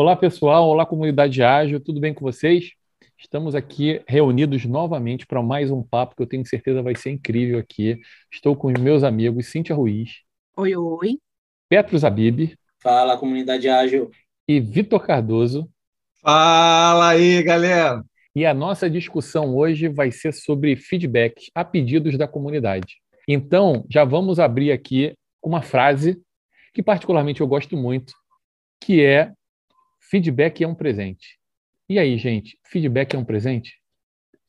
Olá, pessoal. Olá, comunidade ágil. Tudo bem com vocês? Estamos aqui reunidos novamente para mais um papo que eu tenho certeza vai ser incrível aqui. Estou com os meus amigos Cíntia Ruiz. Oi, oi. Petro Zabib. Fala, comunidade ágil. E Vitor Cardoso. Fala aí, galera. E a nossa discussão hoje vai ser sobre feedbacks a pedidos da comunidade. Então, já vamos abrir aqui uma frase que particularmente eu gosto muito, que é feedback é um presente. E aí, gente, feedback é um presente?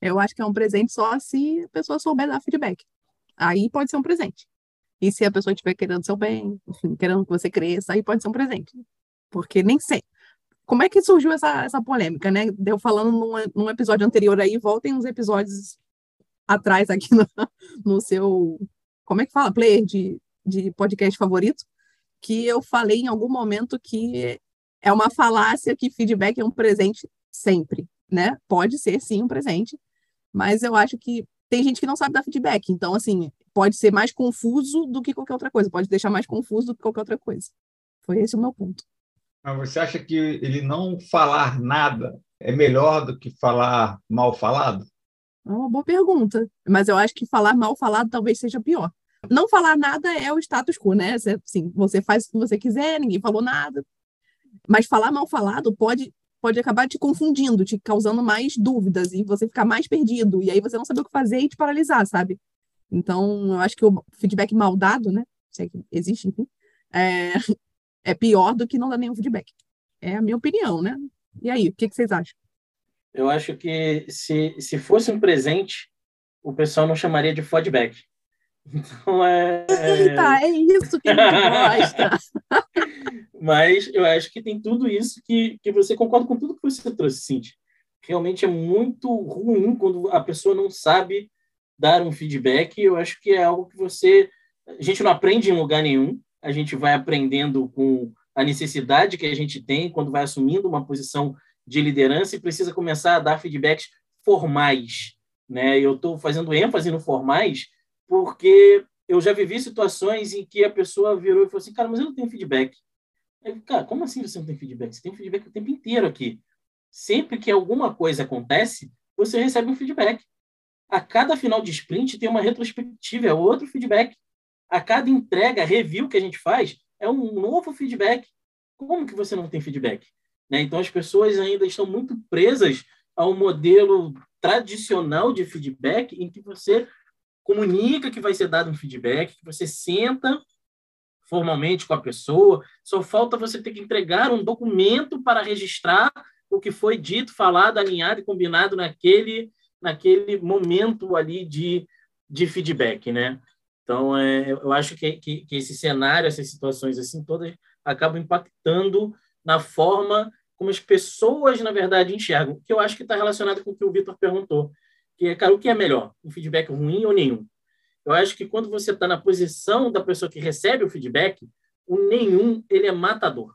Eu acho que é um presente só se a pessoa souber dar feedback. Aí pode ser um presente. E se a pessoa estiver querendo seu bem, enfim, querendo que você cresça, aí pode ser um presente. Porque nem sei. Como é que surgiu essa, essa polêmica, né? Deu falando num, num episódio anterior aí, voltem uns episódios atrás aqui no, no seu. Como é que fala? Player de, de podcast favorito. Que eu falei em algum momento que é uma falácia que feedback é um presente sempre, né? Pode ser sim um presente, mas eu acho que tem gente que não sabe dar feedback, então assim, pode ser mais confuso do que qualquer outra coisa, pode deixar mais confuso do que qualquer outra coisa. Foi esse o meu ponto. Mas você acha que ele não falar nada é melhor do que falar mal falado? É uma boa pergunta, mas eu acho que falar mal falado talvez seja pior. Não falar nada é o status quo, né? Assim, você faz o que você quiser, ninguém falou nada. Mas falar mal falado pode pode acabar te confundindo, te causando mais dúvidas e você ficar mais perdido. E aí você não saber o que fazer e te paralisar, sabe? Então, eu acho que o feedback mal dado, né? Se é que existe, enfim, é, é pior do que não dar nenhum feedback. É a minha opinião, né? E aí, o que, que vocês acham? Eu acho que se, se fosse um presente, o pessoal não chamaria de feedback. Então é. Eita, é isso que gente gosta. Mas eu acho que tem tudo isso que, que você concorda com tudo que você trouxe, Cintia. Realmente é muito ruim quando a pessoa não sabe dar um feedback. Eu acho que é algo que você. A gente não aprende em lugar nenhum, a gente vai aprendendo com a necessidade que a gente tem quando vai assumindo uma posição de liderança e precisa começar a dar feedbacks formais. Né? Eu estou fazendo ênfase no formais porque eu já vivi situações em que a pessoa virou e falou assim, cara, mas eu não tenho feedback. Eu, cara, como assim você não tem feedback? Você tem feedback o tempo inteiro aqui. Sempre que alguma coisa acontece, você recebe um feedback. A cada final de sprint tem uma retrospectiva, é outro feedback. A cada entrega, review que a gente faz, é um novo feedback. Como que você não tem feedback? Né? Então, as pessoas ainda estão muito presas ao modelo tradicional de feedback, em que você comunica que vai ser dado um feedback, que você senta formalmente com a pessoa, só falta você ter que entregar um documento para registrar o que foi dito, falado, alinhado e combinado naquele, naquele momento ali de, de feedback, né? Então, é, eu acho que, que, que esse cenário, essas situações assim, todas acabam impactando na forma como as pessoas, na verdade, enxergam, que eu acho que está relacionado com o que o Vitor perguntou, que é, cara, o que é melhor, um feedback ruim ou nenhum? Eu acho que quando você está na posição da pessoa que recebe o feedback, o nenhum ele é matador.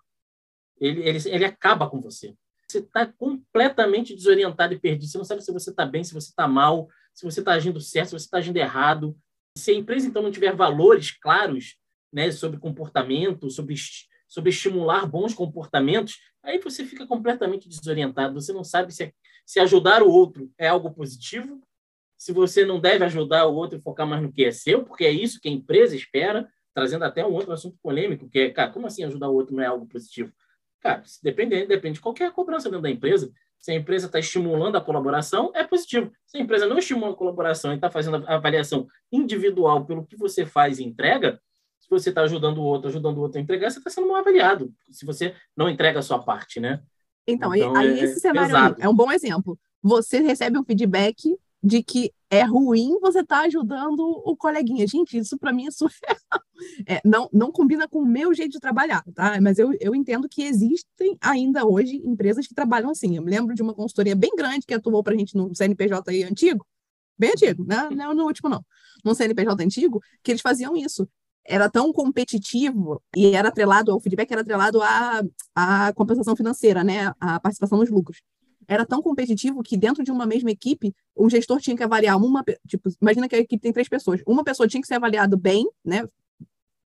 Ele, ele, ele acaba com você. Você está completamente desorientado e perdido. Você não sabe se você está bem, se você está mal, se você está agindo certo, se você está agindo errado. Se a empresa, então, não tiver valores claros né, sobre comportamento, sobre, sobre estimular bons comportamentos, aí você fica completamente desorientado. Você não sabe se, se ajudar o outro é algo positivo se você não deve ajudar o outro e focar mais no que é seu, porque é isso que a empresa espera, trazendo até um outro assunto polêmico, que é, cara, como assim ajudar o outro não é algo positivo? Cara, depende, depende de qualquer cobrança dentro da empresa. Se a empresa está estimulando a colaboração, é positivo. Se a empresa não estimula a colaboração e está fazendo a avaliação individual pelo que você faz e entrega, se você está ajudando o outro, ajudando o outro a entregar, você está sendo mal avaliado. Se você não entrega a sua parte, né? Então, então aí, é, esse cenário é um bom exemplo. Você recebe um feedback de que é ruim você estar tá ajudando o coleguinha. Gente, isso para mim é super. É, não, não combina com o meu jeito de trabalhar, tá? Mas eu, eu entendo que existem ainda hoje empresas que trabalham assim. Eu me lembro de uma consultoria bem grande que atuou para a gente no CNPJ aí antigo, bem antigo, né? não é no último não, no CNPJ antigo, que eles faziam isso. Era tão competitivo e era atrelado ao feedback, era atrelado à, à compensação financeira, né? A participação nos lucros era tão competitivo que dentro de uma mesma equipe, um gestor tinha que avaliar uma, tipo, imagina que a equipe tem três pessoas, uma pessoa tinha que ser avaliada bem, né?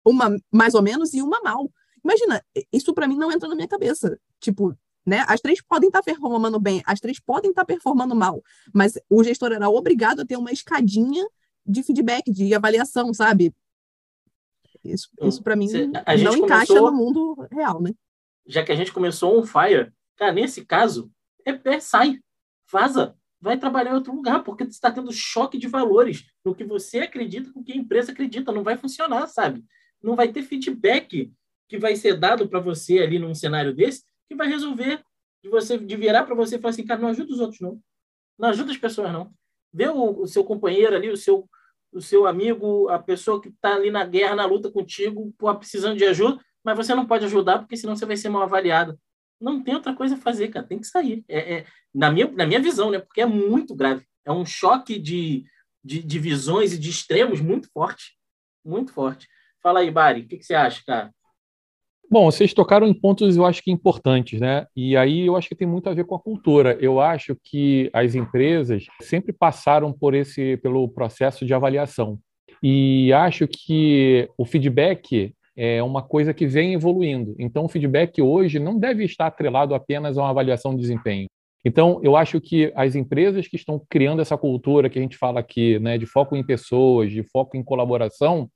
Uma mais ou menos e uma mal. Imagina, isso para mim não entra na minha cabeça. Tipo, Né? As três podem estar performando bem, as três podem estar performando mal, mas o gestor era obrigado a ter uma escadinha de feedback, de avaliação, sabe? Isso, então, isso para mim não encaixa começou, no mundo real, né? Já que a gente começou um fire, cara, nesse caso, é, é sai, vaza, vai trabalhar em outro lugar, porque você está tendo choque de valores no que você acredita com o que a empresa acredita, não vai funcionar, sabe? Não vai ter feedback que vai ser dado para você ali num cenário desse que vai resolver de você de virar para você e falar assim, cara, não ajuda os outros não. Não ajuda as pessoas não. Vê o, o seu companheiro ali, o seu o seu amigo, a pessoa que está ali na guerra, na luta contigo, pô, precisando de ajuda, mas você não pode ajudar porque senão você vai ser mal avaliado. Não tem outra coisa a fazer, cara. Tem que sair. É, é, na, minha, na minha visão, né? Porque é muito grave. É um choque de, de, de visões e de extremos muito forte. Muito forte. Fala aí, Bari, o que, que você acha, cara? Bom, vocês tocaram em pontos, eu acho que importantes, né? E aí eu acho que tem muito a ver com a cultura. Eu acho que as empresas sempre passaram por esse, pelo processo de avaliação. E acho que o feedback é uma coisa que vem evoluindo. Então, o feedback hoje não deve estar atrelado apenas a uma avaliação de desempenho. Então, eu acho que as empresas que estão criando essa cultura que a gente fala aqui, né, de foco em pessoas, de foco em colaboração,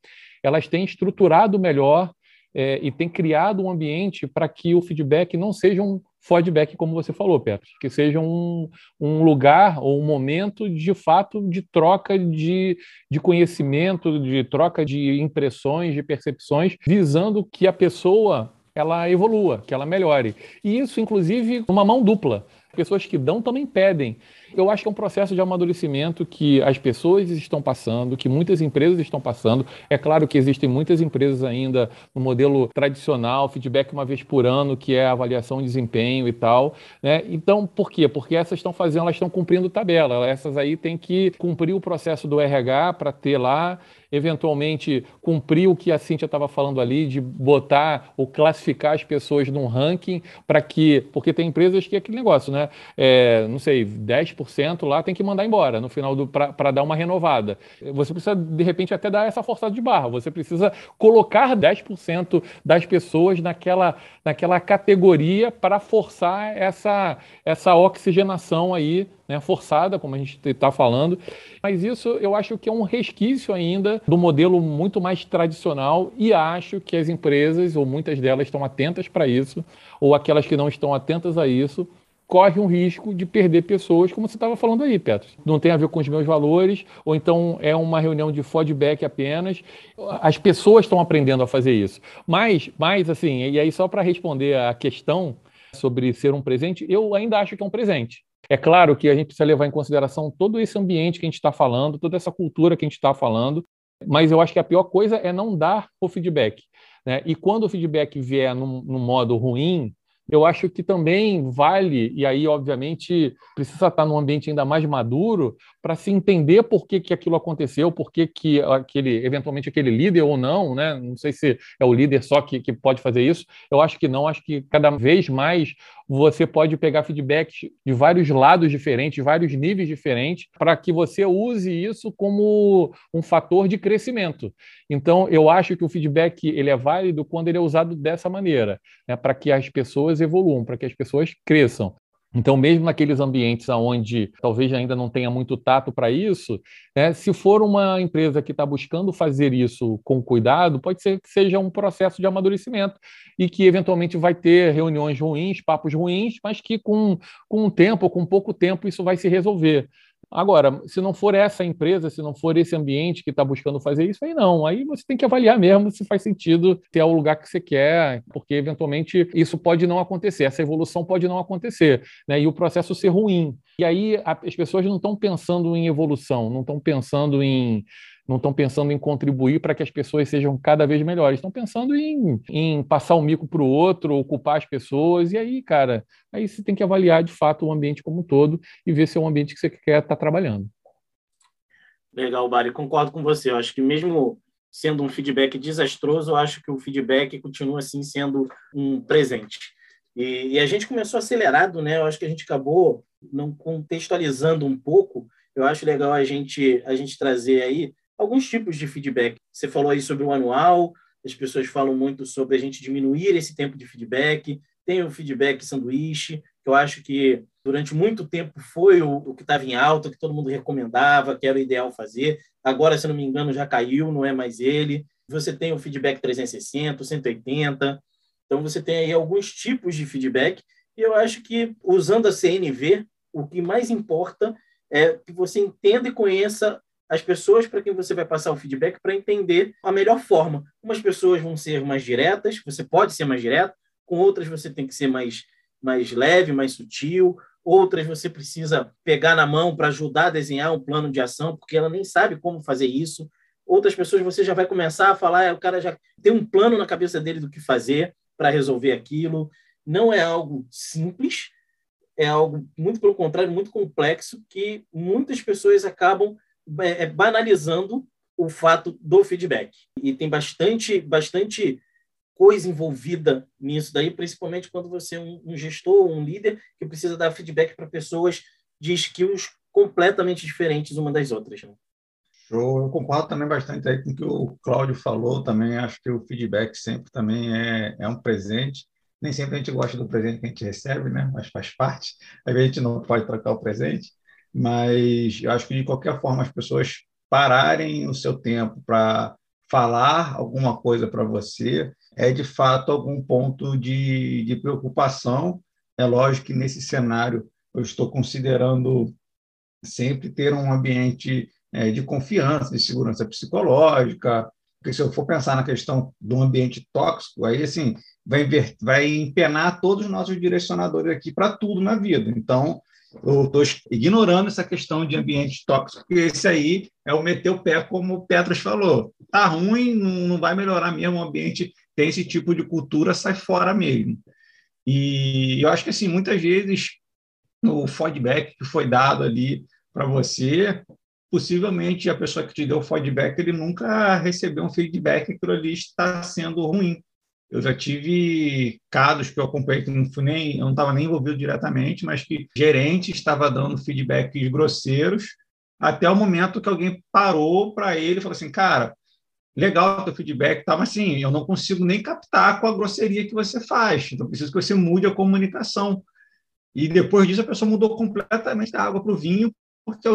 elas têm estruturado melhor é, e têm criado um ambiente para que o feedback não seja um feedback, como você falou, Petro, que seja um, um lugar ou um momento de fato de troca de, de conhecimento, de troca de impressões, de percepções, visando que a pessoa ela evolua, que ela melhore. E isso, inclusive, uma mão dupla. Pessoas que dão também pedem. Eu acho que é um processo de amadurecimento que as pessoas estão passando, que muitas empresas estão passando. É claro que existem muitas empresas ainda no modelo tradicional, feedback uma vez por ano, que é avaliação de desempenho e tal. Né? Então, por quê? Porque essas estão fazendo, elas estão cumprindo tabela. Essas aí têm que cumprir o processo do RH para ter lá eventualmente cumprir o que a Cíntia estava falando ali, de botar ou classificar as pessoas num ranking para que. Porque tem empresas que é aquele negócio, né? É, não sei, 10% lá tem que mandar embora no final do para dar uma renovada. Você precisa, de repente, até dar essa forçada de barra. Você precisa colocar 10% das pessoas naquela, naquela categoria para forçar essa, essa oxigenação aí né, forçada, como a gente está falando. Mas isso eu acho que é um resquício ainda do modelo muito mais tradicional e acho que as empresas, ou muitas delas, estão atentas para isso, ou aquelas que não estão atentas a isso, corre um risco de perder pessoas, como você estava falando aí, Petro. Não tem a ver com os meus valores, ou então é uma reunião de feedback apenas. As pessoas estão aprendendo a fazer isso. Mas, mas assim, e aí só para responder a questão sobre ser um presente, eu ainda acho que é um presente. É claro que a gente precisa levar em consideração todo esse ambiente que a gente está falando, toda essa cultura que a gente está falando, mas eu acho que a pior coisa é não dar o feedback. Né? E quando o feedback vier num, num modo ruim, eu acho que também vale, e aí, obviamente, precisa estar num ambiente ainda mais maduro para se entender por que, que aquilo aconteceu, por que, que aquele, eventualmente, aquele líder ou não, né? Não sei se é o líder só que, que pode fazer isso. Eu acho que não, acho que cada vez mais você pode pegar feedbacks de vários lados diferentes, vários níveis diferentes, para que você use isso como um fator de crescimento. Então, eu acho que o feedback ele é válido quando ele é usado dessa maneira, né, para que as pessoas evoluam, para que as pessoas cresçam. Então, mesmo naqueles ambientes onde talvez ainda não tenha muito tato para isso, né, se for uma empresa que está buscando fazer isso com cuidado, pode ser que seja um processo de amadurecimento e que eventualmente vai ter reuniões ruins, papos ruins, mas que com, com um tempo, com pouco tempo, isso vai se resolver. Agora, se não for essa empresa, se não for esse ambiente que está buscando fazer isso, aí não. Aí você tem que avaliar mesmo se faz sentido ter o lugar que você quer, porque eventualmente isso pode não acontecer, essa evolução pode não acontecer, né? E o processo ser ruim. E aí as pessoas não estão pensando em evolução, não estão pensando em não estão pensando em contribuir para que as pessoas sejam cada vez melhores, estão pensando em, em passar o mico para o outro, ocupar as pessoas, e aí, cara, aí você tem que avaliar de fato o ambiente como um todo e ver se é um ambiente que você quer estar tá trabalhando. Legal, Bari, concordo com você. Eu acho que mesmo sendo um feedback desastroso, eu acho que o feedback continua assim sendo um presente. E, e, a gente começou acelerado, né? Eu acho que a gente acabou não contextualizando um pouco. Eu acho legal a gente a gente trazer aí alguns tipos de feedback. Você falou aí sobre o anual, as pessoas falam muito sobre a gente diminuir esse tempo de feedback. tem o feedback sanduíche, que eu acho que durante muito tempo foi o, o que estava em alta, que todo mundo recomendava, que era o ideal fazer. Agora, se não me engano, já caiu, não é mais ele. Você tem o feedback 360, 180. Então, você tem aí alguns tipos de feedback. E eu acho que, usando a CNV, o que mais importa é que você entenda e conheça as pessoas para quem você vai passar o feedback para entender a melhor forma. Umas pessoas vão ser mais diretas, você pode ser mais direto, com outras você tem que ser mais, mais leve, mais sutil, outras você precisa pegar na mão para ajudar a desenhar um plano de ação, porque ela nem sabe como fazer isso. Outras pessoas você já vai começar a falar, é, o cara já tem um plano na cabeça dele do que fazer para resolver aquilo. Não é algo simples, é algo muito pelo contrário, muito complexo, que muitas pessoas acabam é, é, banalizando o fato do feedback. E tem bastante, bastante coisa envolvida nisso daí, principalmente quando você é um, um gestor, um líder que precisa dar feedback para pessoas de skills completamente diferentes uma das outras. Né? Show. Eu concordo também bastante aí com o que o Cláudio falou. Também acho que o feedback sempre também é, é um presente. Nem sempre a gente gosta do presente que a gente recebe, né? mas faz parte. Às vezes a gente não pode trocar o presente, mas eu acho que de qualquer forma as pessoas pararem o seu tempo para falar alguma coisa para você é de fato algum ponto de, de preocupação. É lógico que nesse cenário eu estou considerando sempre ter um ambiente é, de confiança, de segurança psicológica, porque se eu for pensar na questão do ambiente tóxico, aí assim vai, vai empenar todos os nossos direcionadores aqui para tudo na vida. Então, eu estou ignorando essa questão de ambiente tóxico, porque esse aí é o meter o pé, como o Petros falou. Tá ruim, não vai melhorar mesmo o ambiente, tem esse tipo de cultura, sai fora mesmo. E eu acho que, assim, muitas vezes, o feedback que foi dado ali para você, possivelmente a pessoa que te deu o feedback, ele nunca recebeu um feedback que aquilo ali está sendo ruim. Eu já tive casos que eu acompanhei que não fui nem, eu não estava nem envolvido diretamente, mas que gerente estava dando feedbacks grosseiros até o momento que alguém parou para ele e falou assim, cara, legal o teu feedback, tá, mas assim, eu não consigo nem captar com a grosseria que você faz, então preciso que você mude a comunicação. E depois disso a pessoa mudou completamente da água para o vinho, porque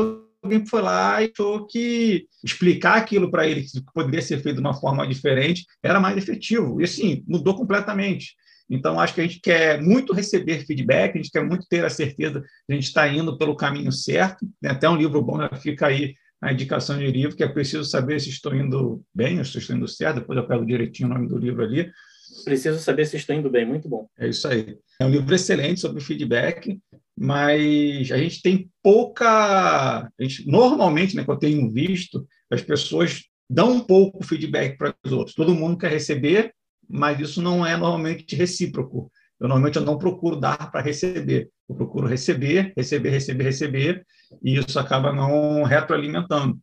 alguém foi lá e achou que explicar aquilo para ele, que poderia ser feito de uma forma diferente, era mais efetivo. E assim, mudou completamente. Então, acho que a gente quer muito receber feedback, a gente quer muito ter a certeza de a gente estar indo pelo caminho certo. Tem até um livro bom, fica aí a indicação de livro, que é preciso saber se estou indo bem, ou se estou indo certo. Depois eu pego direitinho o nome do livro ali. Preciso saber se estou indo bem, muito bom. É isso aí. É um livro excelente sobre feedback mas a gente tem pouca. Gente, normalmente, né, que eu tenho visto, as pessoas dão um pouco feedback para os outros. Todo mundo quer receber, mas isso não é normalmente recíproco. Eu normalmente eu não procuro dar para receber. Eu procuro receber, receber, receber, receber, e isso acaba não retroalimentando.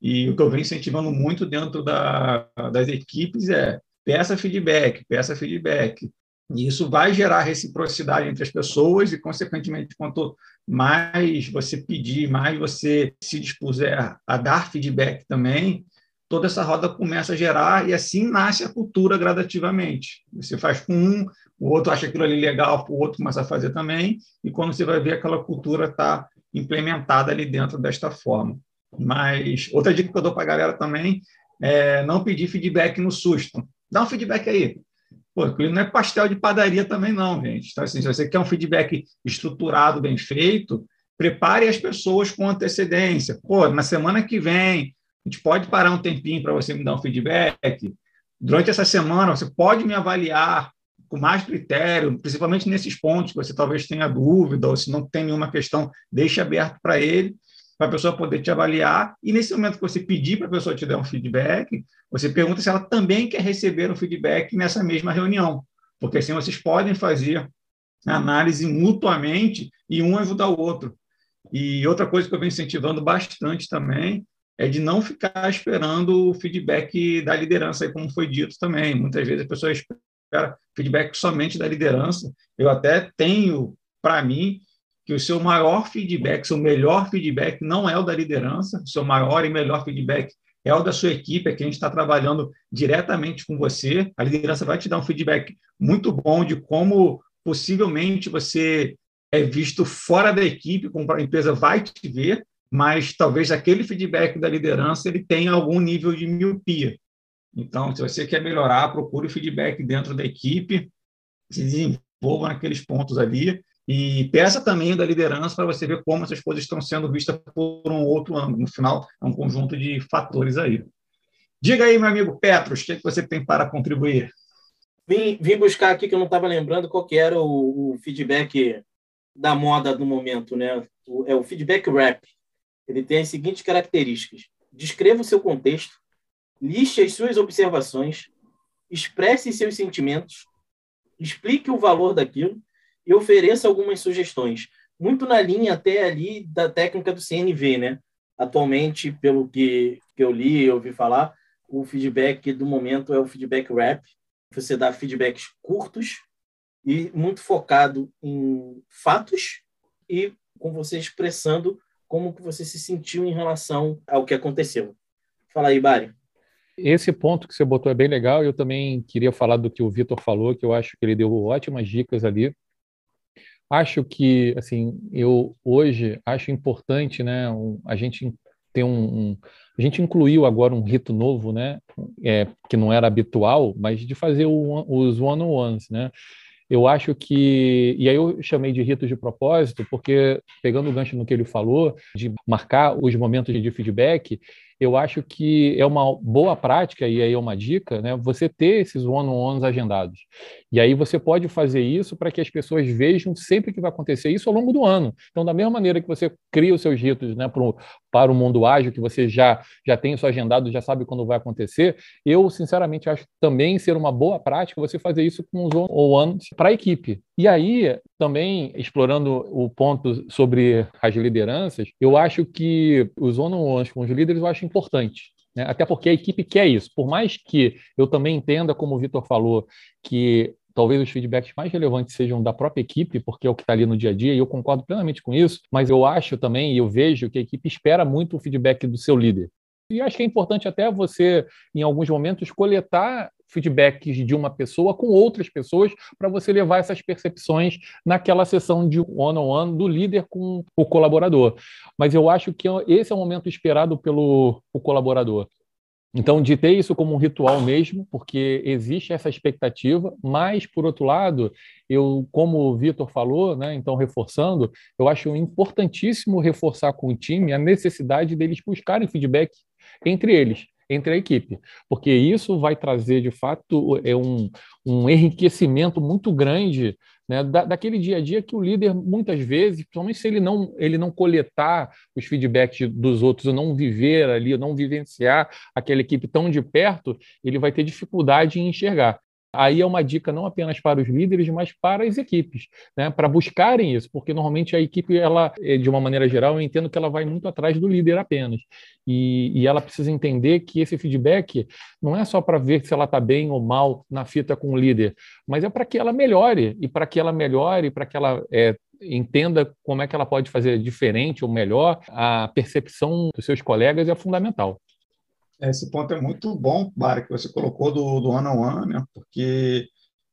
E o que eu venho incentivando muito dentro da, das equipes é peça feedback, peça feedback. E isso vai gerar reciprocidade entre as pessoas e, consequentemente, quanto mais você pedir, mais você se dispuser a dar feedback também, toda essa roda começa a gerar e assim nasce a cultura gradativamente. Você faz com um, o outro acha aquilo ali legal, o outro começa a fazer também, e quando você vai ver aquela cultura está implementada ali dentro desta forma. Mas outra dica que eu dou para a galera também é não pedir feedback no susto. Dá um feedback aí. Pô, não é pastel de padaria também, não, gente. Então, assim, se você quer um feedback estruturado, bem feito, prepare as pessoas com antecedência. Pô, na semana que vem, a gente pode parar um tempinho para você me dar um feedback. Durante essa semana, você pode me avaliar com mais critério, principalmente nesses pontos que você talvez tenha dúvida, ou se não tem nenhuma questão, deixe aberto para ele para a pessoa poder te avaliar. E nesse momento que você pedir para a pessoa te dar um feedback, você pergunta se ela também quer receber um feedback nessa mesma reunião, porque assim vocês podem fazer análise mutuamente e um ajudar o outro. E outra coisa que eu venho incentivando bastante também é de não ficar esperando o feedback da liderança, como foi dito também. Muitas vezes a pessoa espera feedback somente da liderança. Eu até tenho, para mim, que o seu maior feedback, seu melhor feedback não é o da liderança, o seu maior e melhor feedback é o da sua equipe, é quem está trabalhando diretamente com você. A liderança vai te dar um feedback muito bom de como possivelmente você é visto fora da equipe, como a empresa vai te ver, mas talvez aquele feedback da liderança ele tenha algum nível de miopia. Então, se você quer melhorar, procure feedback dentro da equipe, se desenvolva naqueles pontos ali e peça também da liderança para você ver como essas coisas estão sendo vistas por um outro ângulo. No final, é um conjunto de fatores aí. Diga aí, meu amigo Petros, o que, é que você tem para contribuir? Vim, vim buscar aqui que eu não estava lembrando qual que era o, o, feedback da moda do momento, né? O, é o feedback rap. Ele tem as seguintes características: descreva o seu contexto, liste as suas observações, expresse seus sentimentos, explique o valor daquilo e ofereça algumas sugestões. Muito na linha até ali da técnica do CNV, né? Atualmente, pelo que, que eu li e ouvi falar, o feedback do momento é o feedback rap. Você dá feedbacks curtos e muito focado em fatos e com você expressando como que você se sentiu em relação ao que aconteceu. Fala aí, Bari. Esse ponto que você botou é bem legal. Eu também queria falar do que o Vitor falou, que eu acho que ele deu ótimas dicas ali. Acho que, assim, eu hoje acho importante, né, um, a gente ter um, um, a gente incluiu agora um rito novo, né, é, que não era habitual, mas de fazer o, os one-on-ones, né. Eu acho que, e aí eu chamei de ritos de propósito, porque pegando o gancho no que ele falou, de marcar os momentos de feedback, eu acho que é uma boa prática, e aí é uma dica, né, você ter esses one-on-ones agendados. E aí você pode fazer isso para que as pessoas vejam sempre que vai acontecer isso ao longo do ano. Então, da mesma maneira que você cria os seus ritos né, pro, para o mundo ágil, que você já, já tem isso agendado, já sabe quando vai acontecer, eu, sinceramente, acho também ser uma boa prática você fazer isso com os one-on-ones para a equipe. E aí, também, explorando o ponto sobre as lideranças, eu acho que os one-on-ones com os líderes eu acho importante. Né? Até porque a equipe quer isso. Por mais que eu também entenda, como o Vitor falou, que talvez os feedbacks mais relevantes sejam da própria equipe, porque é o que está ali no dia a dia, e eu concordo plenamente com isso, mas eu acho também, e eu vejo que a equipe espera muito o feedback do seu líder. E acho que é importante até você, em alguns momentos, coletar feedbacks de uma pessoa com outras pessoas para você levar essas percepções naquela sessão de one-on-one -on -one do líder com o colaborador. Mas eu acho que esse é o momento esperado pelo colaborador. Então, de ter isso como um ritual mesmo, porque existe essa expectativa, mas, por outro lado, eu, como o Vitor falou, né, então, reforçando, eu acho importantíssimo reforçar com o time a necessidade deles buscarem feedback entre eles entre a equipe, porque isso vai trazer, de fato, é um, um enriquecimento muito grande né, da, daquele dia a dia que o líder, muitas vezes, principalmente se ele não, ele não coletar os feedbacks dos outros, ou não viver ali, ou não vivenciar aquela equipe tão de perto, ele vai ter dificuldade em enxergar. Aí é uma dica não apenas para os líderes, mas para as equipes, né? para buscarem isso, porque normalmente a equipe, ela, eh, de uma maneira geral, eu entendo que ela vai muito atrás do líder apenas. E, e ela precisa entender que esse feedback não é só para ver se ela está bem ou mal na fita com o líder, mas é para que ela melhore, e para que ela melhore, para que ela é, entenda como é que ela pode fazer diferente ou melhor, a percepção dos seus colegas é fundamental. Esse ponto é muito bom, Bara, que você colocou do, do one on one, né? porque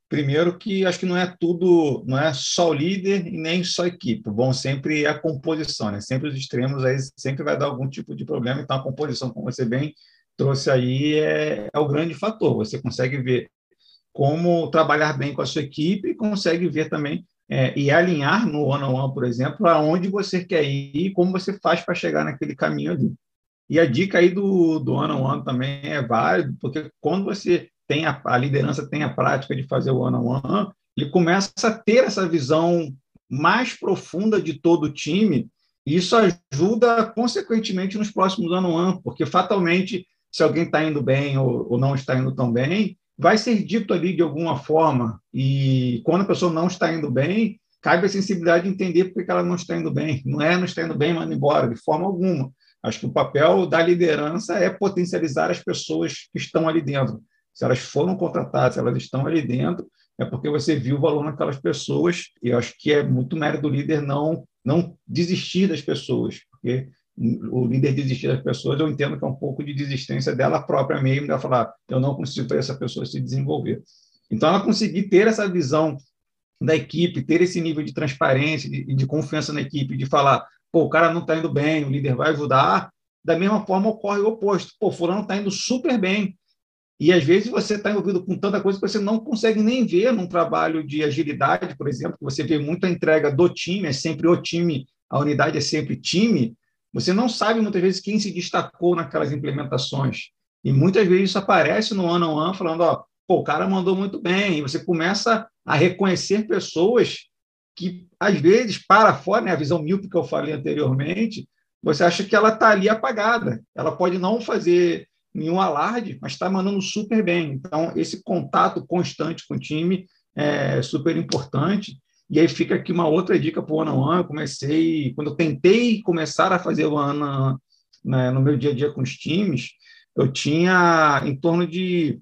primeiro que acho que não é tudo, não é só o líder e nem só a equipe. Bom, sempre é a composição, né? Sempre os extremos aí sempre vai dar algum tipo de problema. Então a composição, como você bem trouxe aí, é, é o grande fator. Você consegue ver como trabalhar bem com a sua equipe consegue ver também é, e alinhar no one on one, por exemplo, aonde você quer ir e como você faz para chegar naquele caminho ali. E a dica aí do, do ano a ano também é válido, porque quando você tem a, a liderança tem a prática de fazer o ano a ano, ele começa a ter essa visão mais profunda de todo o time, e isso ajuda, consequentemente, nos próximos ano a ano, porque fatalmente, se alguém está indo bem ou, ou não está indo tão bem, vai ser dito ali de alguma forma, e quando a pessoa não está indo bem, cabe a sensibilidade de entender por que ela não está indo bem. Não é não está indo bem, manda embora, de forma alguma. Acho que o papel da liderança é potencializar as pessoas que estão ali dentro. Se elas foram contratadas, se elas estão ali dentro, é porque você viu o valor naquelas pessoas. E acho que é muito mérito do líder não, não desistir das pessoas, porque o líder desistir das pessoas, eu entendo que é um pouco de desistência dela própria mesmo, dela falar, eu não consigo essa pessoa se desenvolver. Então, ela conseguir ter essa visão da equipe, ter esse nível de transparência e de, de, confiança na equipe, de falar, pô, o cara não está indo bem, o líder vai ajudar, da mesma forma ocorre o oposto. Pô, fulano está indo super bem. E às vezes você está envolvido com tanta coisa que você não consegue nem ver num trabalho de agilidade, por exemplo, que você vê muita entrega do time, é sempre o time, a unidade é sempre time. Você não sabe muitas vezes quem se destacou naquelas implementações. E muitas vezes isso aparece no ano a ano falando, ó, pô, o cara mandou muito bem. E você começa a reconhecer pessoas que, às vezes, para fora, né, a visão míope que eu falei anteriormente, você acha que ela está ali apagada. Ela pode não fazer nenhum alarde, mas está mandando super bem. Então, esse contato constante com o time é super importante. E aí fica aqui uma outra dica para o one. Eu comecei, quando eu tentei começar a fazer o one né, no meu dia a dia com os times, eu tinha em torno de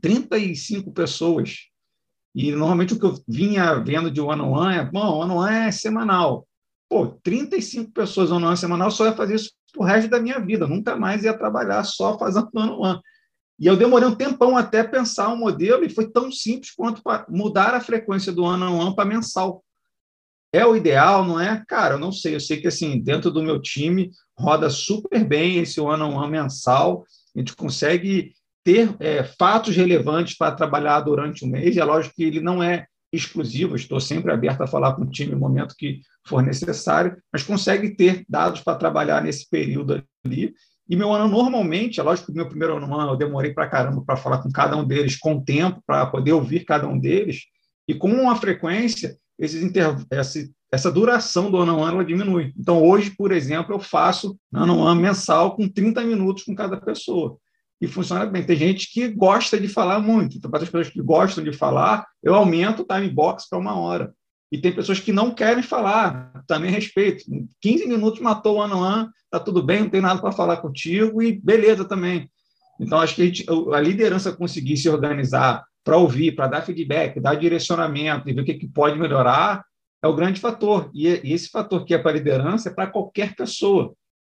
35 pessoas. E normalmente o que eu vinha vendo de one on one é, bom, one on one é semanal. Pô, 35 pessoas one on one semanal só ia fazer isso pro resto da minha vida, nunca mais ia trabalhar só fazendo one on one. E eu demorei um tempão até pensar um modelo e foi tão simples quanto mudar a frequência do one on one para mensal. É o ideal, não é? Cara, eu não sei. Eu sei que assim, dentro do meu time roda super bem esse one on one mensal. A gente consegue ter é, fatos relevantes para trabalhar durante o mês. É lógico que ele não é exclusivo, estou sempre aberto a falar com o time no momento que for necessário, mas consegue ter dados para trabalhar nesse período ali. E meu ano, normalmente, é lógico que o meu primeiro ano eu demorei para caramba para falar com cada um deles, com tempo, para poder ouvir cada um deles, e com uma frequência, inter... essa, essa duração do ano ela diminui. Então, hoje, por exemplo, eu faço ano mensal com 30 minutos com cada pessoa e funciona bem. Tem gente que gosta de falar muito. Então, para as pessoas que gostam de falar, eu aumento o time box para uma hora. E tem pessoas que não querem falar, também respeito. 15 minutos matou o ano ano, tá tudo bem, não tem nada para falar contigo e beleza também. Então, acho que a, gente, a liderança conseguir se organizar para ouvir, para dar feedback, dar direcionamento e ver o que, que pode melhorar, é o grande fator. E, e esse fator que é para a liderança é para qualquer pessoa.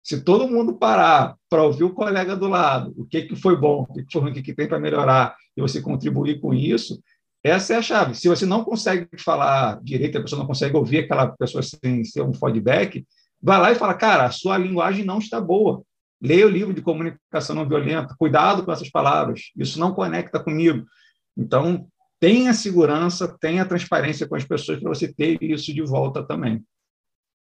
Se todo mundo parar para ouvir o colega do lado, o que, que foi bom, o que, que foi ruim, o que, que tem para melhorar, e você contribuir com isso, essa é a chave. Se você não consegue falar direito, a pessoa não consegue ouvir aquela pessoa sem ser um feedback, vai lá e fala, cara, a sua linguagem não está boa. Leia o livro de comunicação não violenta, cuidado com essas palavras, isso não conecta comigo. Então, tenha segurança, tenha transparência com as pessoas para você ter isso de volta também.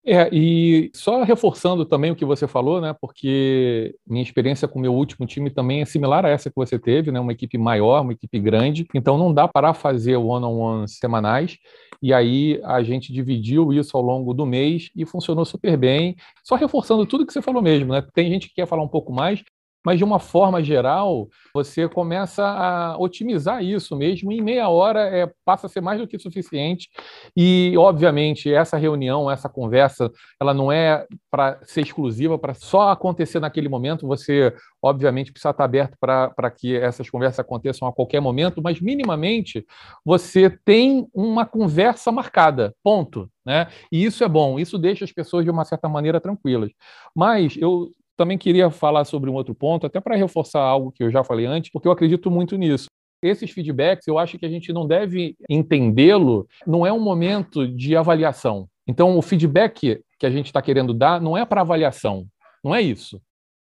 É, e só reforçando também o que você falou, né? Porque minha experiência com o meu último time também é similar a essa que você teve, né? Uma equipe maior, uma equipe grande. Então não dá para fazer one-on-ones semanais. E aí a gente dividiu isso ao longo do mês e funcionou super bem. Só reforçando tudo que você falou mesmo, né? Tem gente que quer falar um pouco mais, mas de uma forma geral, você começa a otimizar isso mesmo. Em meia hora é, passa a ser mais do que suficiente. E, obviamente, essa reunião, essa conversa, ela não é para ser exclusiva, para só acontecer naquele momento. Você, obviamente, precisa estar aberto para que essas conversas aconteçam a qualquer momento, mas minimamente você tem uma conversa marcada. Ponto. Né? E isso é bom, isso deixa as pessoas de uma certa maneira tranquilas. Mas eu também queria falar sobre um outro ponto, até para reforçar algo que eu já falei antes, porque eu acredito muito nisso. Esses feedbacks, eu acho que a gente não deve entendê-lo, não é um momento de avaliação. Então, o feedback que a gente está querendo dar não é para avaliação, não é isso.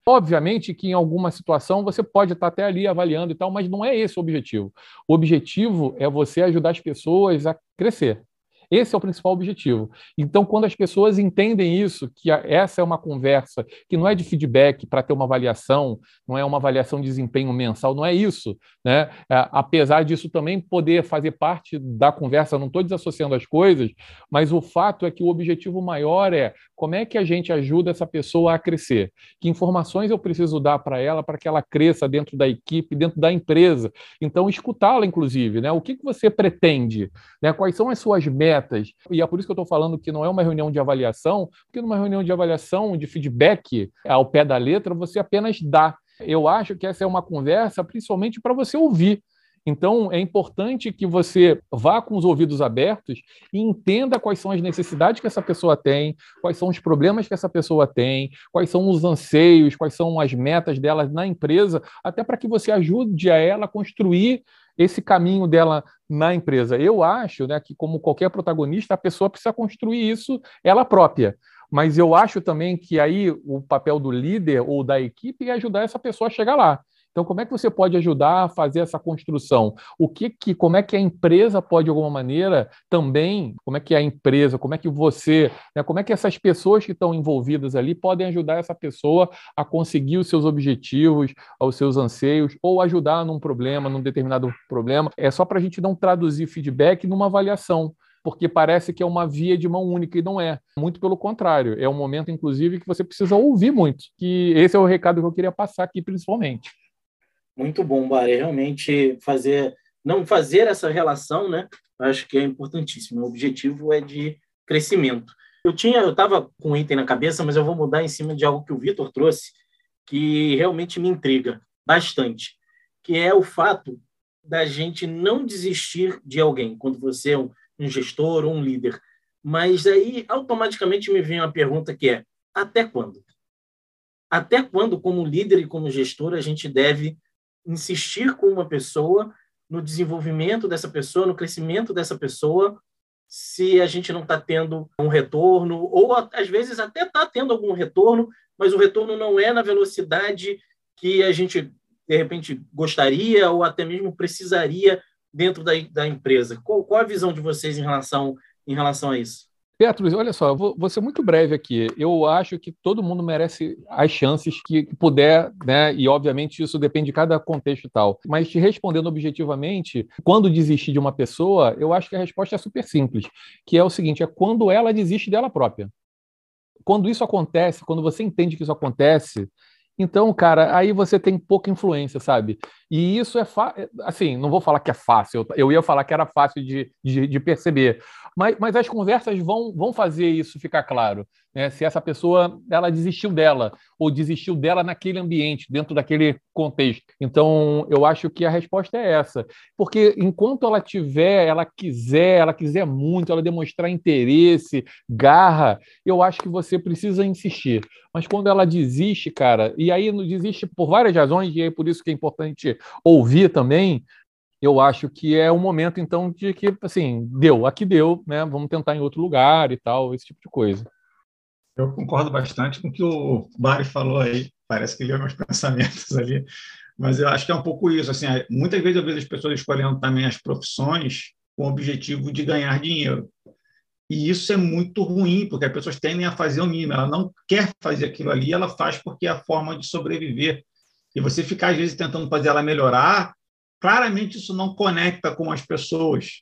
Obviamente que em alguma situação você pode estar até ali avaliando e tal, mas não é esse o objetivo. O objetivo é você ajudar as pessoas a crescer. Esse é o principal objetivo. Então, quando as pessoas entendem isso, que essa é uma conversa que não é de feedback para ter uma avaliação, não é uma avaliação de desempenho mensal, não é isso. Né? É, apesar disso também poder fazer parte da conversa, não estou desassociando as coisas, mas o fato é que o objetivo maior é como é que a gente ajuda essa pessoa a crescer? Que informações eu preciso dar para ela para que ela cresça dentro da equipe, dentro da empresa? Então, escutá-la, inclusive. Né? O que, que você pretende? Né? Quais são as suas metas? E é por isso que eu estou falando que não é uma reunião de avaliação, porque numa reunião de avaliação, de feedback ao pé da letra, você apenas dá. Eu acho que essa é uma conversa principalmente para você ouvir. Então, é importante que você vá com os ouvidos abertos e entenda quais são as necessidades que essa pessoa tem, quais são os problemas que essa pessoa tem, quais são os anseios, quais são as metas dela na empresa, até para que você ajude a ela a construir esse caminho dela na empresa. Eu acho né, que, como qualquer protagonista, a pessoa precisa construir isso ela própria. Mas eu acho também que aí o papel do líder ou da equipe é ajudar essa pessoa a chegar lá. Então, como é que você pode ajudar a fazer essa construção? O que, que como é que a empresa pode, de alguma maneira, também, como é que a empresa, como é que você, né, como é que essas pessoas que estão envolvidas ali podem ajudar essa pessoa a conseguir os seus objetivos, os seus anseios, ou ajudar num problema, num determinado problema? É só para a gente não traduzir feedback numa avaliação porque parece que é uma via de mão única e não é. Muito pelo contrário, é um momento, inclusive, que você precisa ouvir muito. Que esse é o recado que eu queria passar aqui, principalmente. Muito bom, Bari. Realmente fazer, não fazer essa relação, né? Acho que é importantíssimo. O objetivo é de crescimento. Eu tinha, eu estava com um item na cabeça, mas eu vou mudar em cima de algo que o Vitor trouxe, que realmente me intriga bastante, que é o fato da gente não desistir de alguém quando você é um, um gestor ou um líder. Mas aí automaticamente me vem uma pergunta que é: até quando? Até quando, como líder e como gestor, a gente deve insistir com uma pessoa no desenvolvimento dessa pessoa, no crescimento dessa pessoa, se a gente não está tendo um retorno, ou às vezes até está tendo algum retorno, mas o retorno não é na velocidade que a gente, de repente, gostaria ou até mesmo precisaria dentro da, da empresa. Qual, qual a visão de vocês em relação, em relação a isso? Petros, olha só, vou, vou, ser muito breve aqui. Eu acho que todo mundo merece as chances que, que, puder, né? E obviamente isso depende de cada contexto e tal. Mas te respondendo objetivamente, quando desistir de uma pessoa, eu acho que a resposta é super simples, que é o seguinte: é quando ela desiste dela própria. Quando isso acontece, quando você entende que isso acontece, então, cara, aí você tem pouca influência, sabe? E isso é assim, não vou falar que é fácil, eu ia falar que era fácil de, de, de perceber, mas, mas as conversas vão, vão fazer isso ficar claro. Né? Se essa pessoa ela desistiu dela, ou desistiu dela naquele ambiente, dentro daquele contexto. Então, eu acho que a resposta é essa. Porque enquanto ela tiver, ela quiser, ela quiser muito, ela demonstrar interesse, garra, eu acho que você precisa insistir. Mas quando ela desiste, cara, e aí não desiste por várias razões, e é por isso que é importante ouvir também, eu acho que é o momento, então, de que, assim, deu, aqui deu, né? Vamos tentar em outro lugar e tal, esse tipo de coisa. Eu concordo bastante com o que o Bari falou aí, parece que leu meus pensamentos ali, mas eu acho que é um pouco isso, assim, muitas vezes eu vejo as pessoas escolhendo também as profissões com o objetivo de ganhar dinheiro. E isso é muito ruim, porque as pessoas tendem a fazer o mínimo, ela não quer fazer aquilo ali, ela faz porque é a forma de sobreviver. E você ficar, às vezes, tentando fazer ela melhorar, claramente isso não conecta com as pessoas.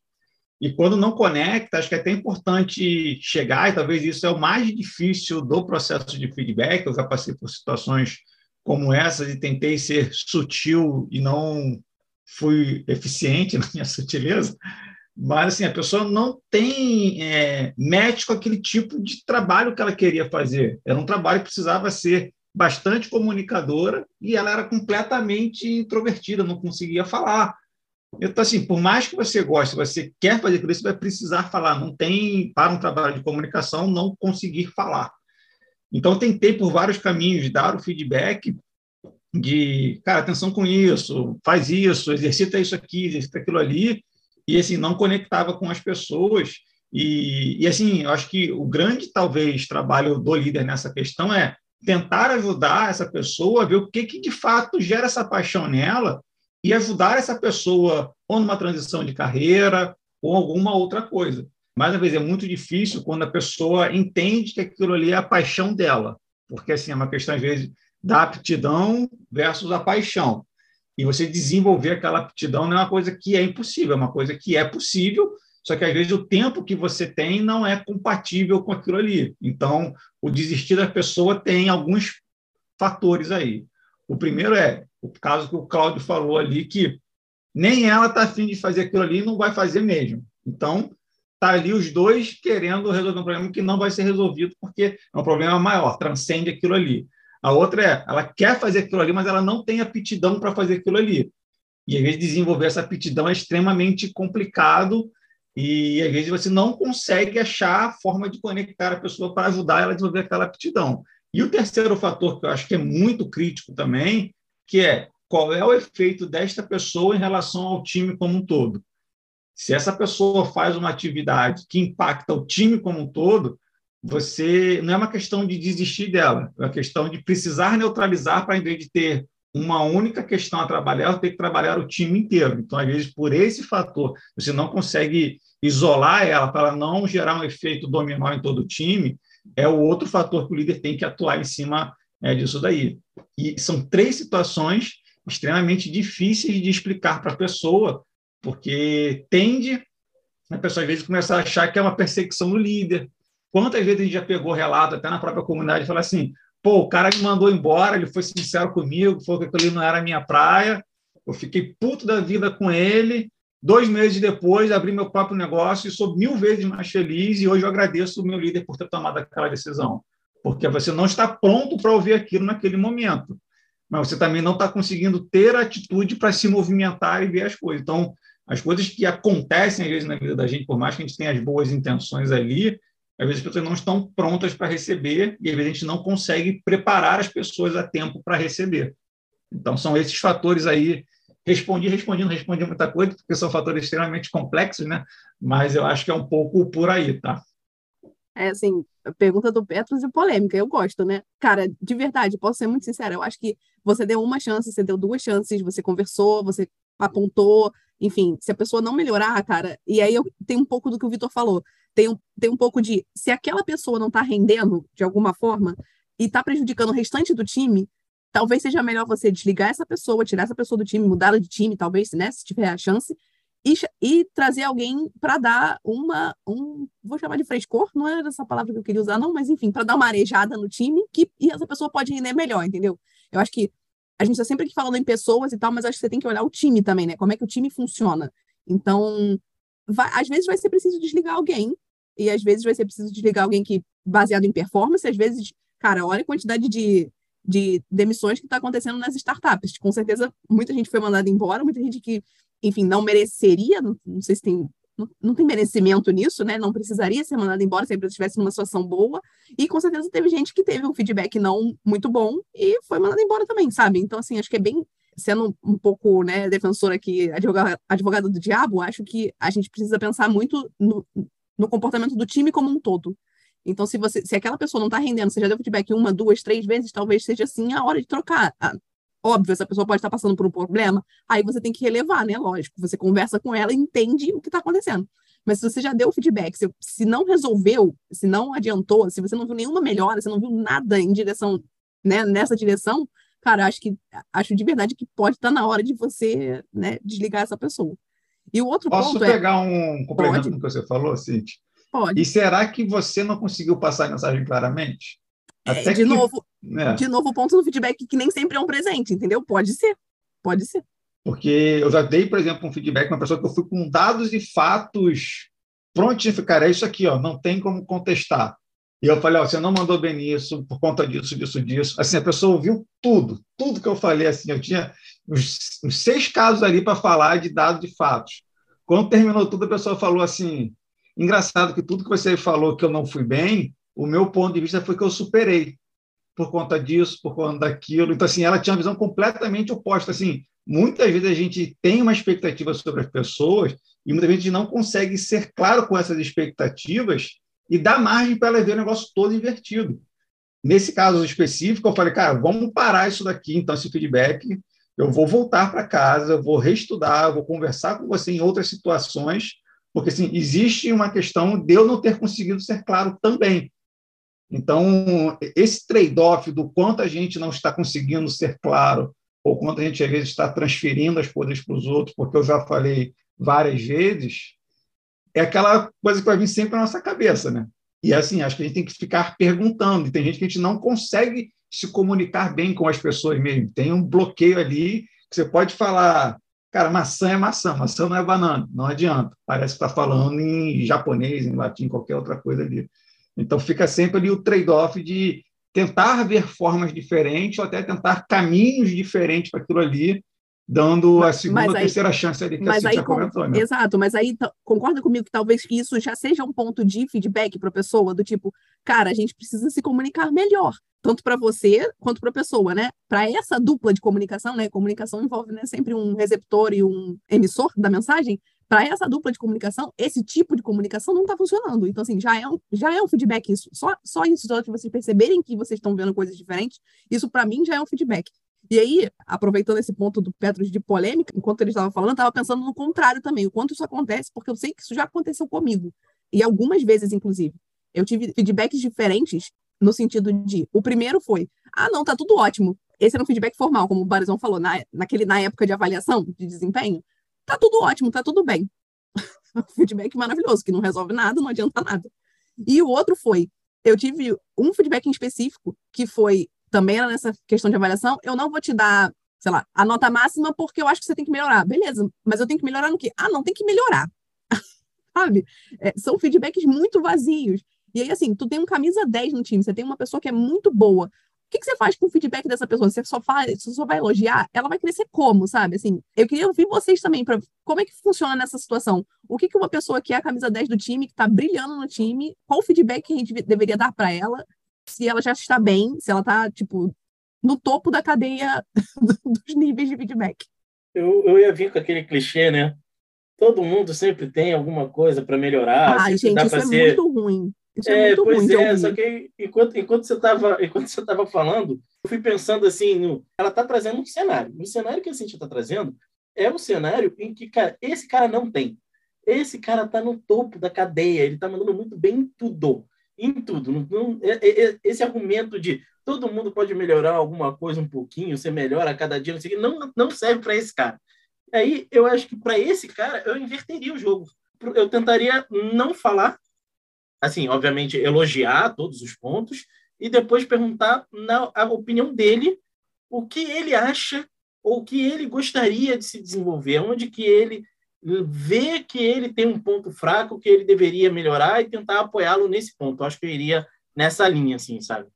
E quando não conecta, acho que é até importante chegar, e talvez isso é o mais difícil do processo de feedback. Eu já passei por situações como essas e tentei ser sutil e não fui eficiente na minha sutileza. Mas assim, a pessoa não tem é, com aquele tipo de trabalho que ela queria fazer. Era um trabalho que precisava ser bastante comunicadora e ela era completamente introvertida, não conseguia falar. Então, assim, por mais que você goste, você quer fazer aquilo, você vai precisar falar. Não tem, para um trabalho de comunicação, não conseguir falar. Então, tentei por vários caminhos dar o feedback de, cara, atenção com isso, faz isso, exercita isso aqui, exercita aquilo ali, e, assim, não conectava com as pessoas. E, e assim, eu acho que o grande, talvez, trabalho do líder nessa questão é tentar ajudar essa pessoa a ver o que, que de fato gera essa paixão nela e ajudar essa pessoa ou numa transição de carreira ou alguma outra coisa. Mais uma vez, é muito difícil quando a pessoa entende que aquilo ali é a paixão dela, porque assim, é uma questão, às vezes, da aptidão versus a paixão. E você desenvolver aquela aptidão não é uma coisa que é impossível, é uma coisa que é possível, só que às vezes o tempo que você tem não é compatível com aquilo ali. Então, o desistir da pessoa tem alguns fatores aí. O primeiro é o caso que o Cláudio falou ali, que nem ela está afim de fazer aquilo ali e não vai fazer mesmo. Então, está ali os dois querendo resolver um problema que não vai ser resolvido porque é um problema maior, transcende aquilo ali. A outra é, ela quer fazer aquilo ali, mas ela não tem aptidão para fazer aquilo ali. E às vezes desenvolver essa aptidão é extremamente complicado e às vezes você não consegue achar a forma de conectar a pessoa para ajudar ela a desenvolver aquela aptidão. E o terceiro fator que eu acho que é muito crítico também, que é qual é o efeito desta pessoa em relação ao time como um todo. Se essa pessoa faz uma atividade que impacta o time como um todo, você não é uma questão de desistir dela, é uma questão de precisar neutralizar para, em vez de ter uma única questão a trabalhar, ter que trabalhar o time inteiro. Então, às vezes, por esse fator, você não consegue isolar ela para não gerar um efeito dominó em todo o time, é o outro fator que o líder tem que atuar em cima é, disso daí. E são três situações extremamente difíceis de explicar para a pessoa, porque tende a pessoa, às vezes, começar a achar que é uma perseguição do líder, Quantas vezes a gente já pegou relato até na própria comunidade e falou assim: pô, o cara me mandou embora, ele foi sincero comigo, falou que aquilo não era minha praia, eu fiquei puto da vida com ele. Dois meses depois, abri meu próprio negócio e sou mil vezes mais feliz. E hoje eu agradeço o meu líder por ter tomado aquela decisão, porque você não está pronto para ouvir aquilo naquele momento, mas você também não está conseguindo ter atitude para se movimentar e ver as coisas. Então, as coisas que acontecem às vezes na vida da gente, por mais que a gente tenha as boas intenções ali, às vezes as pessoas não estão prontas para receber e às vezes a gente não consegue preparar as pessoas a tempo para receber. Então, são esses fatores aí. Respondi, respondi, não respondi muita coisa, porque são fatores extremamente complexos, né? Mas eu acho que é um pouco por aí, tá? É assim, a pergunta do Petros é polêmica, eu gosto, né? Cara, de verdade, posso ser muito sincera, eu acho que você deu uma chance, você deu duas chances, você conversou, você apontou, enfim, se a pessoa não melhorar, cara, e aí eu tenho um pouco do que o Vitor falou tem um, tem um pouco de se aquela pessoa não está rendendo de alguma forma e está prejudicando o restante do time, talvez seja melhor você desligar essa pessoa, tirar essa pessoa do time, mudá-la de time, talvez, né, se tiver a chance, e, e trazer alguém para dar uma, um, vou chamar de frescor, não era essa palavra que eu queria usar, não, mas enfim, para dar uma arejada no time que e essa pessoa pode render melhor, entendeu? Eu acho que a gente está sempre aqui falando em pessoas e tal, mas acho que você tem que olhar o time também, né? Como é que o time funciona. Então, vai, às vezes vai ser preciso desligar alguém e às vezes vai ser preciso desligar alguém que, baseado em performance, às vezes, cara, olha a quantidade de, de demissões que está acontecendo nas startups. Com certeza, muita gente foi mandada embora, muita gente que, enfim, não mereceria, não, não sei se tem. Não, não, tem merecimento nisso, né? Não precisaria ser mandado embora se a empresa estivesse numa situação boa. E com certeza teve gente que teve um feedback não muito bom e foi mandada embora também, sabe? Então, assim, acho que é bem sendo um pouco né, defensora aqui, advogada, advogada do diabo, acho que a gente precisa pensar muito no, no comportamento do time como um todo. Então, se você, se aquela pessoa não está rendendo, você já deu feedback uma, duas, três vezes, talvez seja assim a hora de trocar. Ah, óbvio, essa pessoa pode estar passando por um problema, aí você tem que relevar, né? Lógico, você conversa com ela e entende o que está acontecendo. Mas se você já deu feedback, se, se não resolveu, se não adiantou, se você não viu nenhuma melhora, se não viu nada em direção, né, nessa direção, cara, acho que acho de verdade que pode estar na hora de você, né, desligar essa pessoa. E o outro Posso ponto é pegar um complemento no que você falou, Cintia? Pode. E será que você não conseguiu passar a mensagem claramente? É, de que, novo, né? de novo, ponto no feedback que nem sempre é um presente, entendeu? Pode ser, pode ser. Porque eu já dei, por exemplo, um feedback uma pessoa que eu fui com dados e fatos prontinho, cara, é isso aqui, ó, não tem como contestar. E eu falei, ó, você não mandou bem nisso por conta disso, disso, disso. Assim, a pessoa ouviu tudo, tudo que eu falei, assim, eu tinha uns, uns seis casos ali para falar de dados de fatos. Quando terminou tudo, a pessoa falou assim: engraçado que tudo que você falou que eu não fui bem, o meu ponto de vista foi que eu superei por conta disso, por conta daquilo. Então, assim, ela tinha uma visão completamente oposta. Assim, muitas vezes a gente tem uma expectativa sobre as pessoas e muitas vezes a gente não consegue ser claro com essas expectativas e dar margem para ela ver o negócio todo invertido. Nesse caso específico, eu falei, cara, vamos parar isso daqui, então, esse feedback, eu vou voltar para casa, vou reestudar, vou conversar com você em outras situações, porque assim, existe uma questão de eu não ter conseguido ser claro também. Então, esse trade-off do quanto a gente não está conseguindo ser claro, ou quanto a gente às vezes está transferindo as coisas para os outros, porque eu já falei várias vezes, é aquela coisa que vai vir sempre na nossa cabeça, né? E assim, acho que a gente tem que ficar perguntando, e tem gente que a gente não consegue se comunicar bem com as pessoas mesmo. Tem um bloqueio ali que você pode falar, cara, maçã é maçã, maçã não é banana, não adianta. Parece que está falando em japonês, em latim, qualquer outra coisa ali. Então fica sempre ali o trade-off de tentar ver formas diferentes ou até tentar caminhos diferentes para aquilo ali, dando a segunda ou terceira chance ali que mas a aí, comentou, né? Exato, mas aí concorda comigo que talvez isso já seja um ponto de feedback para a pessoa, do tipo, cara, a gente precisa se comunicar melhor, tanto para você quanto para a pessoa, né? Para essa dupla de comunicação, né? Comunicação envolve né, sempre um receptor e um emissor da mensagem. Para essa dupla de comunicação, esse tipo de comunicação não está funcionando. Então, assim, já é um, já é um feedback isso. Só, só isso, só de vocês perceberem que vocês estão vendo coisas diferentes, isso para mim já é um feedback. E aí, aproveitando esse ponto do Petros de polêmica, enquanto ele estava falando, estava pensando no contrário também, o quanto isso acontece, porque eu sei que isso já aconteceu comigo, e algumas vezes, inclusive. Eu tive feedbacks diferentes no sentido de, o primeiro foi, ah, não, tá tudo ótimo. Esse era um feedback formal, como o Barizão falou, na, naquele, na época de avaliação de desempenho. Tá tudo ótimo, tá tudo bem. feedback maravilhoso, que não resolve nada, não adianta nada. E o outro foi, eu tive um feedback em específico, que foi, também era nessa questão de avaliação, eu não vou te dar, sei lá, a nota máxima porque eu acho que você tem que melhorar. Beleza, mas eu tenho que melhorar no quê? Ah, não, tem que melhorar. Sabe? É, são feedbacks muito vazios. E aí, assim, tu tem um camisa 10 no time, você tem uma pessoa que é muito boa. O que, que você faz com o feedback dessa pessoa? Você só faz, você só vai elogiar? Ela vai crescer como, sabe? Assim, eu queria ouvir vocês também, para como é que funciona nessa situação? O que, que uma pessoa que é a camisa 10 do time, que está brilhando no time, qual o feedback que a gente deveria dar para ela? Se ela já está bem, se ela está, tipo, no topo da cadeia dos níveis de feedback. Eu, eu ia vir com aquele clichê, né? Todo mundo sempre tem alguma coisa para melhorar. Ai, gente, isso é ser... muito ruim. Isso é, é pois ruim é, só que enquanto, enquanto você estava enquanto você estava falando, eu fui pensando assim, no, ela está trazendo um cenário. O cenário que a Cintia está trazendo é um cenário em que, cara, esse cara não tem. Esse cara está no topo da cadeia, ele está mandando muito bem em tudo. Em tudo. Não, não, é, é, é, esse argumento de todo mundo pode melhorar alguma coisa um pouquinho, ser melhor a cada dia, não, sei, não, não serve para esse cara. Aí eu acho que para esse cara eu inverteria o jogo. Eu tentaria não falar assim, obviamente, elogiar todos os pontos e depois perguntar na a opinião dele o que ele acha ou o que ele gostaria de se desenvolver, onde que ele vê que ele tem um ponto fraco que ele deveria melhorar e tentar apoiá-lo nesse ponto. Eu acho que eu iria nessa linha, assim, sabe?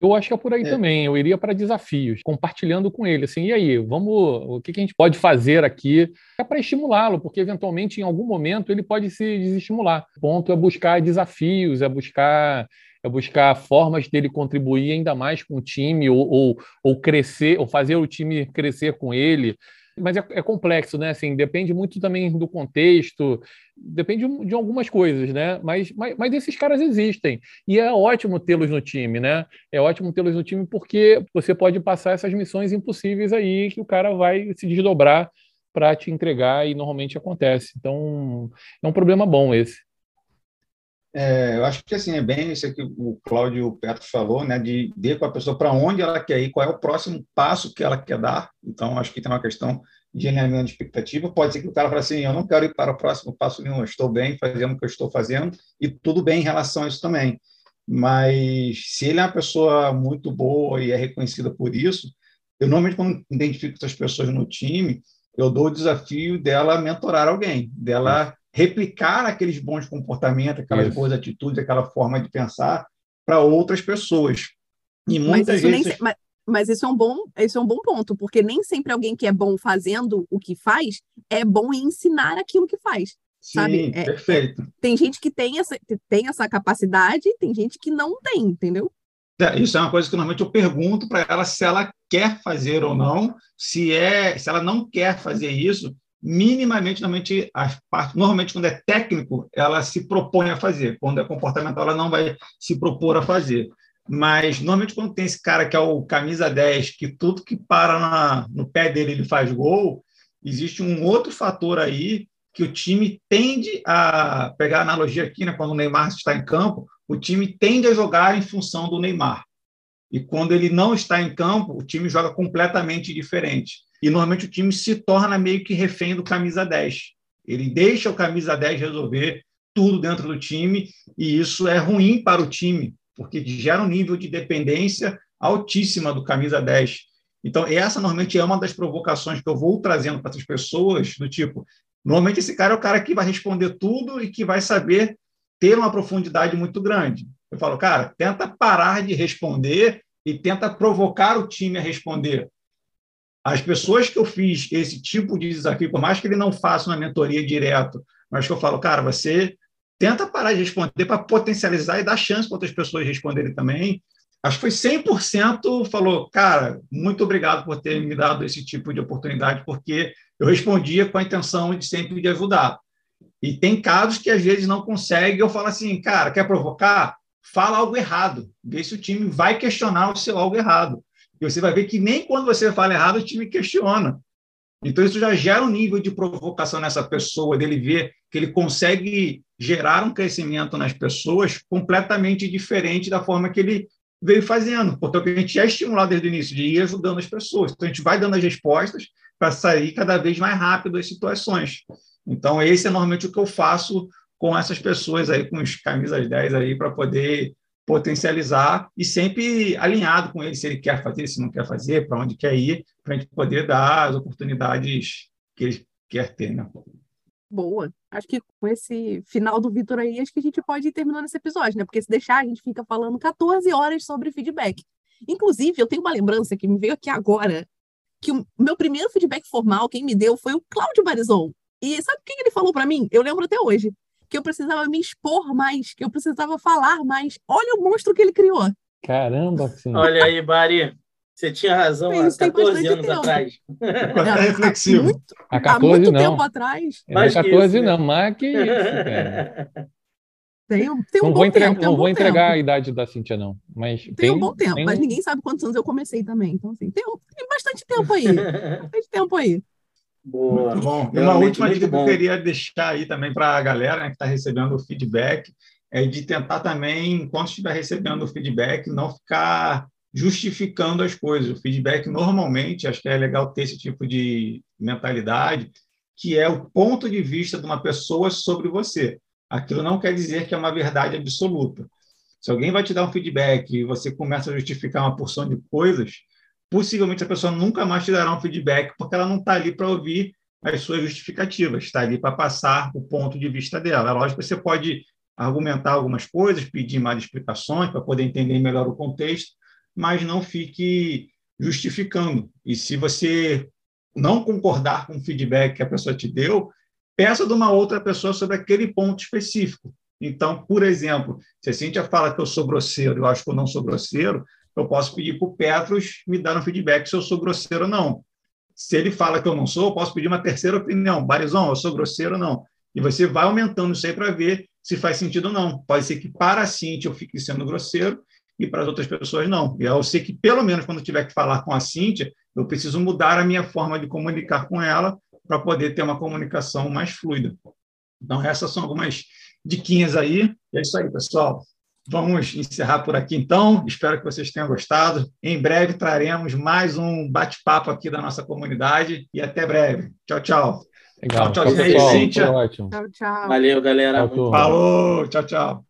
Eu acho que é por aí é. também. Eu iria para desafios, compartilhando com ele. Assim, e aí, vamos, o que, que a gente pode fazer aqui é para estimulá-lo, porque eventualmente, em algum momento, ele pode se desestimular. O ponto é buscar desafios, é buscar é buscar formas dele contribuir ainda mais com o time ou, ou, ou crescer, ou fazer o time crescer com ele mas é, é, complexo, né? Assim, depende muito também do contexto, depende de algumas coisas, né? Mas, mas, mas esses caras existem e é ótimo tê-los no time, né? É ótimo tê-los no time porque você pode passar essas missões impossíveis aí que o cara vai se desdobrar para te entregar e normalmente acontece. Então, é um problema bom esse. É, eu acho que assim é bem isso que o Cláudio Petro falou, né, de ver com a pessoa para onde ela quer ir, qual é o próximo passo que ela quer dar. Então, acho que tem uma questão de alinhamento de expectativa. Pode ser que o cara fale assim: eu não quero ir para o próximo passo nenhum, eu estou bem fazendo o que eu estou fazendo, e tudo bem em relação a isso também. Mas se ele é uma pessoa muito boa e é reconhecida por isso, eu normalmente, quando identifico essas pessoas no time, eu dou o desafio dela mentorar alguém, dela replicar aqueles bons comportamentos, aquelas isso. boas atitudes, aquela forma de pensar para outras pessoas. E muitas mas vezes. Nem, mas, mas, isso é um bom, isso é um bom ponto, porque nem sempre alguém que é bom fazendo o que faz é bom em ensinar aquilo que faz. Sim, sabe? É, perfeito. tem gente que tem essa, tem essa capacidade, tem gente que não tem, entendeu? É, isso é uma coisa que normalmente eu pergunto para ela se ela quer fazer ou não. Se é, se ela não quer fazer isso, minimamente, normalmente, a parte, normalmente, quando é técnico, ela se propõe a fazer. Quando é comportamental, ela não vai se propor a fazer. Mas, normalmente, quando tem esse cara que é o camisa 10, que tudo que para na, no pé dele ele faz gol, existe um outro fator aí que o time tende a pegar a analogia aqui, né, quando o Neymar está em campo, o time tende a jogar em função do Neymar. E quando ele não está em campo, o time joga completamente diferente. E normalmente o time se torna meio que refém do camisa 10. Ele deixa o camisa 10 resolver tudo dentro do time, e isso é ruim para o time, porque gera um nível de dependência altíssima do camisa 10. Então, essa normalmente é uma das provocações que eu vou trazendo para essas pessoas, do tipo, normalmente esse cara é o cara que vai responder tudo e que vai saber ter uma profundidade muito grande. Eu falo, cara, tenta parar de responder e tenta provocar o time a responder As pessoas que eu fiz esse tipo de desafio, por mais que ele não faça uma mentoria direto, mas que eu falo, cara, você tenta parar de responder para potencializar e dar chance para outras pessoas responderem também. Acho que foi 100% falou, cara, muito obrigado por ter me dado esse tipo de oportunidade, porque eu respondia com a intenção de sempre de ajudar. E tem casos que às vezes não consegue, eu falo assim, cara, quer provocar? Fala algo errado. Vê se o time vai questionar o seu algo errado. E você vai ver que nem quando você fala errado, o time questiona. Então, isso já gera um nível de provocação nessa pessoa, dele ver que ele consegue gerar um crescimento nas pessoas completamente diferente da forma que ele veio fazendo. Portanto, a gente é estimulado desde o início de ir ajudando as pessoas. Então, a gente vai dando as respostas para sair cada vez mais rápido das situações. Então, esse é normalmente o que eu faço com essas pessoas aí, com os camisas 10 aí, para poder potencializar e sempre alinhado com ele, se ele quer fazer, se não quer fazer, para onde quer ir, para a gente poder dar as oportunidades que ele quer ter. Né? Boa. Acho que com esse final do Vitor aí, acho que a gente pode ir terminando esse episódio, né? Porque se deixar, a gente fica falando 14 horas sobre feedback. Inclusive, eu tenho uma lembrança que me veio aqui agora, que o meu primeiro feedback formal, quem me deu foi o Cláudio Barizon. E sabe o que ele falou para mim? Eu lembro até hoje. Que eu precisava me expor mais, que eu precisava falar mais. Olha o monstro que ele criou. Caramba, sim. Olha aí, Bari. Você tinha razão há 14 anos tempo. atrás. É reflexivo. Muito, há 14 há muito não. tempo atrás. É, mais 14 isso, né? não, mas que isso, cara. Tem, tem um não bom vou entregar, tempo. Não um vou entregar tempo. a idade da Cintia, não. Mas tem, tem um bom tempo, tem... mas ninguém sabe quantos anos eu comecei também. Então, assim, tem, tem bastante tempo aí. bastante tempo aí. Boa. Muito bom. E uma última dica que eu queria deixar aí também para a galera né, que está recebendo o feedback é de tentar também, enquanto estiver recebendo o feedback, não ficar justificando as coisas. O feedback, normalmente, acho que é legal ter esse tipo de mentalidade, que é o ponto de vista de uma pessoa sobre você. Aquilo não quer dizer que é uma verdade absoluta. Se alguém vai te dar um feedback e você começa a justificar uma porção de coisas, possivelmente a pessoa nunca mais te dará um feedback, porque ela não está ali para ouvir as suas justificativas, está ali para passar o ponto de vista dela. É lógico que você pode argumentar algumas coisas, pedir mais explicações para poder entender melhor o contexto, mas não fique justificando. E se você não concordar com o feedback que a pessoa te deu, peça de uma outra pessoa sobre aquele ponto específico. Então, por exemplo, se a Cíntia fala que eu sou grosseiro, eu acho que eu não sou grosseiro, eu posso pedir para o Petros me dar um feedback se eu sou grosseiro ou não. Se ele fala que eu não sou, eu posso pedir uma terceira opinião. Barizão, eu sou grosseiro ou não? E você vai aumentando isso aí para ver se faz sentido ou não. Pode ser que para a Cintia eu fique sendo grosseiro e para as outras pessoas não. E eu sei que, pelo menos, quando eu tiver que falar com a Cintia, eu preciso mudar a minha forma de comunicar com ela para poder ter uma comunicação mais fluida. Então, essas são algumas diquinhas aí. E é isso aí, pessoal. Vamos encerrar por aqui, então. Espero que vocês tenham gostado. Em breve traremos mais um bate-papo aqui da nossa comunidade. E até breve. Tchau, tchau. Legal. Tchau, tchau, pessoal. Cíntia. Foi ótimo. Tchau, tchau. Valeu, galera. Tchau. Falou. Tchau, tchau.